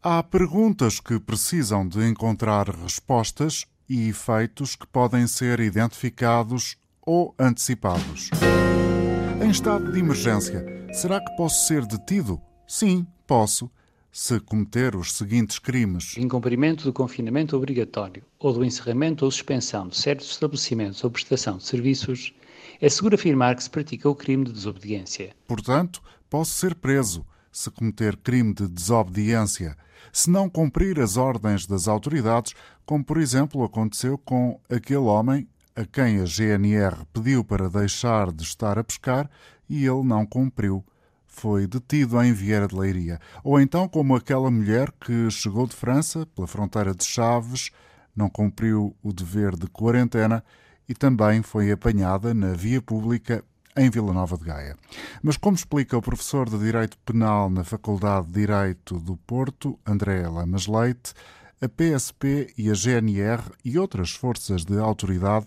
Há perguntas que precisam de encontrar respostas e efeitos que podem ser identificados ou antecipados. Em estado de emergência, será que posso ser detido? Sim, posso. Se cometer os seguintes crimes: incumprimento do confinamento obrigatório ou do encerramento ou suspensão de certos estabelecimentos ou prestação de serviços, é seguro afirmar que se pratica o crime de desobediência. Portanto, posso ser preso se cometer crime de desobediência, se não cumprir as ordens das autoridades, como por exemplo aconteceu com aquele homem a quem a GNR pediu para deixar de estar a pescar e ele não cumpriu. Foi detido em Vieira de Leiria. Ou então, como aquela mulher que chegou de França, pela fronteira de Chaves, não cumpriu o dever de quarentena e também foi apanhada na via pública em Vila Nova de Gaia. Mas como explica o professor de Direito Penal na Faculdade de Direito do Porto, André Lamas Leite, a PSP e a GNR e outras forças de autoridade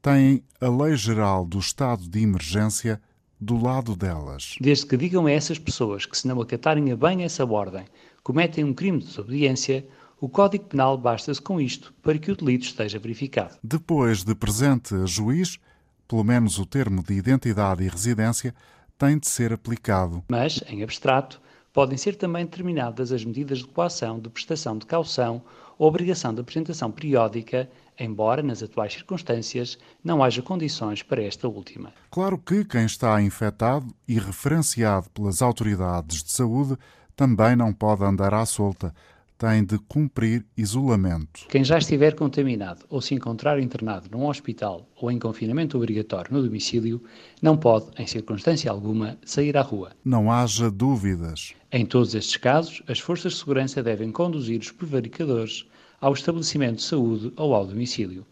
têm a Lei Geral do Estado de Emergência do lado delas. Desde que digam a essas pessoas que, se não acatarem a bem essa ordem, cometem um crime de desobediência, o Código Penal basta-se com isto para que o delito esteja verificado. Depois de presente a juiz, pelo menos o termo de identidade e residência, tem de ser aplicado. Mas, em abstrato, podem ser também determinadas as medidas de coação de prestação de caução ou obrigação de apresentação periódica, embora, nas atuais circunstâncias, não haja condições para esta última. Claro que quem está infectado e referenciado pelas autoridades de saúde também não pode andar à solta, tem de cumprir isolamento. Quem já estiver contaminado ou se encontrar internado num hospital ou em confinamento obrigatório no domicílio, não pode, em circunstância alguma, sair à rua. Não haja dúvidas. Em todos estes casos, as forças de segurança devem conduzir os prevaricadores ao estabelecimento de saúde ou ao domicílio.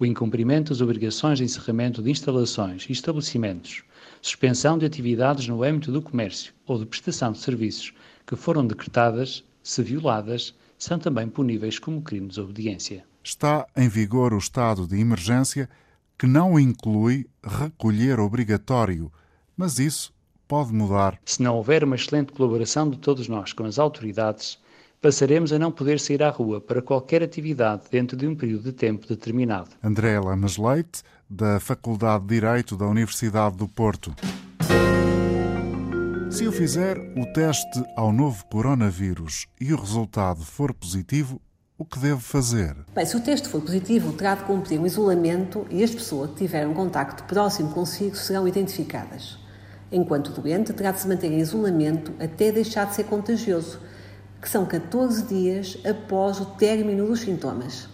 O incumprimento das obrigações de encerramento de instalações e estabelecimentos, suspensão de atividades no âmbito do comércio ou de prestação de serviços que foram decretadas se violadas, são também puníveis como crime de desobediência. Está em vigor o estado de emergência, que não inclui recolher obrigatório, mas isso pode mudar. Se não houver uma excelente colaboração de todos nós com as autoridades, passaremos a não poder sair à rua para qualquer atividade dentro de um período de tempo determinado. André Lamas Leite, da Faculdade de Direito da Universidade do Porto. Se eu fizer o teste ao novo coronavírus e o resultado for positivo, o que devo fazer? Bem, se o teste for positivo, terá de cumprir um isolamento e as pessoas que tiveram contacto próximo consigo serão identificadas. Enquanto doente, terá de se manter em isolamento até deixar de ser contagioso, que são 14 dias após o término dos sintomas.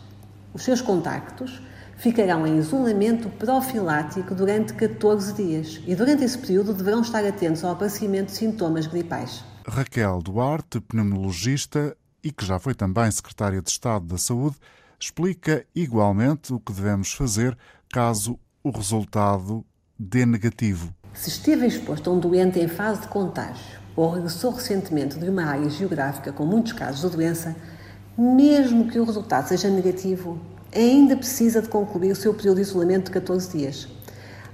Os seus contactos ficarão em isolamento profilático durante 14 dias e durante esse período deverão estar atentos ao aparecimento de sintomas gripais. Raquel Duarte, pneumologista e que já foi também secretária de Estado da Saúde, explica igualmente o que devemos fazer caso o resultado dê negativo. Se esteve exposto a um doente em fase de contágio ou regressou recentemente de uma área geográfica com muitos casos de doença, mesmo que o resultado seja negativo, ainda precisa de concluir o seu período de isolamento de 14 dias.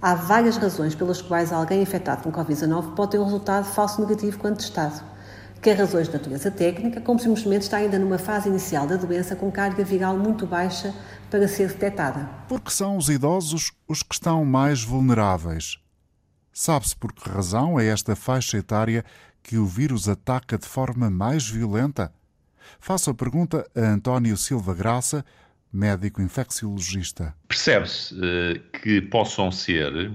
Há várias razões pelas quais alguém infectado com Covid-19 pode ter um resultado falso negativo quando testado. Quer razões de natureza técnica, como simplesmente está ainda numa fase inicial da doença com carga viral muito baixa para ser detectada. Porque são os idosos os que estão mais vulneráveis. Sabe-se por que razão é esta faixa etária que o vírus ataca de forma mais violenta? Faço a pergunta a António Silva Graça, médico infecciologista. Percebe-se uh, que possam ser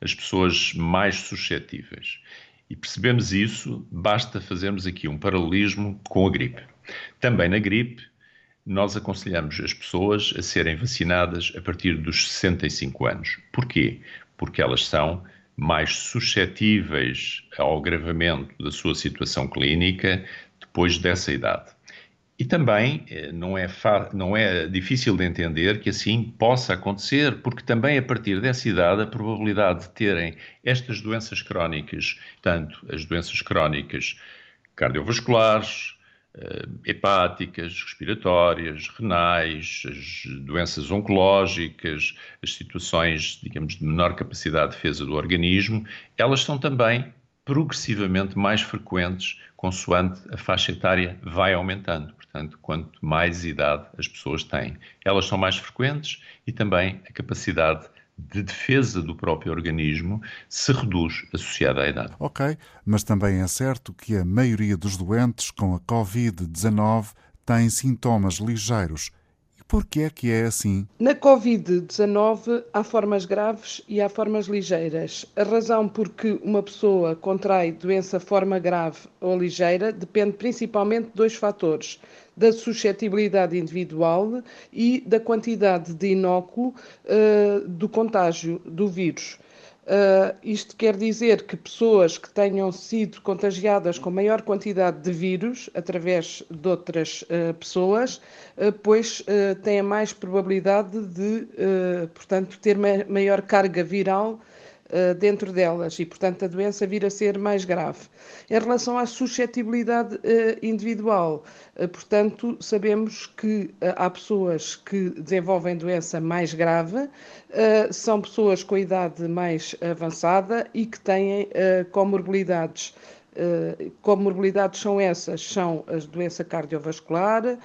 as pessoas mais suscetíveis. E percebemos isso, basta fazermos aqui um paralelismo com a gripe. Também na gripe, nós aconselhamos as pessoas a serem vacinadas a partir dos 65 anos. Porquê? Porque elas são mais suscetíveis ao agravamento da sua situação clínica depois dessa idade. E também eh, não é, não é difícil de entender que assim possa acontecer, porque também a partir dessa idade a probabilidade de terem estas doenças crónicas, tanto as doenças crónicas cardiovasculares, eh, hepáticas, respiratórias, renais, as doenças oncológicas, as situações, digamos, de menor capacidade de defesa do organismo, elas são também progressivamente mais frequentes consoante a faixa etária vai aumentando. Portanto, quanto mais idade as pessoas têm, elas são mais frequentes e também a capacidade de defesa do próprio organismo se reduz associada à idade. Ok, mas também é certo que a maioria dos doentes com a Covid-19 tem sintomas ligeiros por que é que é assim? Na Covid-19 há formas graves e há formas ligeiras. A razão por que uma pessoa contrai doença forma grave ou ligeira depende principalmente de dois fatores: da suscetibilidade individual e da quantidade de inóculo uh, do contágio do vírus. Uh, isto quer dizer que pessoas que tenham sido contagiadas com maior quantidade de vírus através de outras uh, pessoas, uh, pois têm mais probabilidade de, portanto, ter ma maior carga viral eh, dentro delas e, portanto, a doença vir a ser mais grave. Em relação à suscetibilidade uh, individual, uh, portanto, sabemos que há pessoas que desenvolvem doença mais grave, são pessoas com idade mais avançada e que têm comorbilidades. Comorbilidades são essas? São as doença cardiovascular,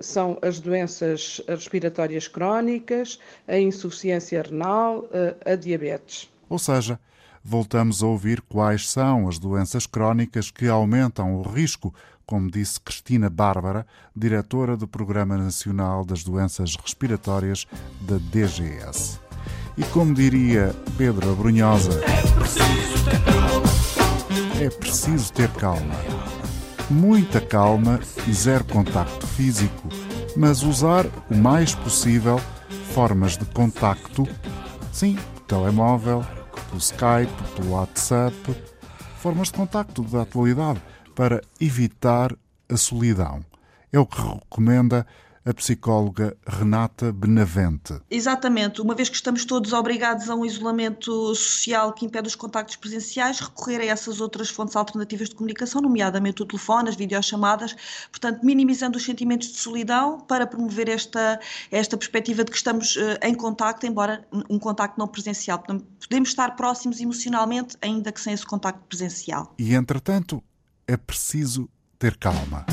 são as doenças respiratórias crónicas, a insuficiência renal, a diabetes. Ou seja, voltamos a ouvir quais são as doenças crónicas que aumentam o risco, como disse Cristina Bárbara, diretora do Programa Nacional das Doenças Respiratórias da DGS. E como diria Pedro Abrunhosa, é preciso ter calma. É preciso ter calma. Muita calma e zero contacto físico, mas usar o mais possível formas de contacto, sim, telemóvel, pelo Skype, pelo WhatsApp, formas de contacto da atualidade para evitar a solidão. É o que recomenda a psicóloga Renata Benavente. Exatamente, uma vez que estamos todos obrigados a um isolamento social que impede os contactos presenciais, recorrer a essas outras fontes alternativas de comunicação, nomeadamente o telefone, as videochamadas, portanto, minimizando os sentimentos de solidão para promover esta, esta perspectiva de que estamos uh, em contacto, embora um contacto não presencial. Portanto, podemos estar próximos emocionalmente, ainda que sem esse contacto presencial. E, entretanto, é preciso ter calma.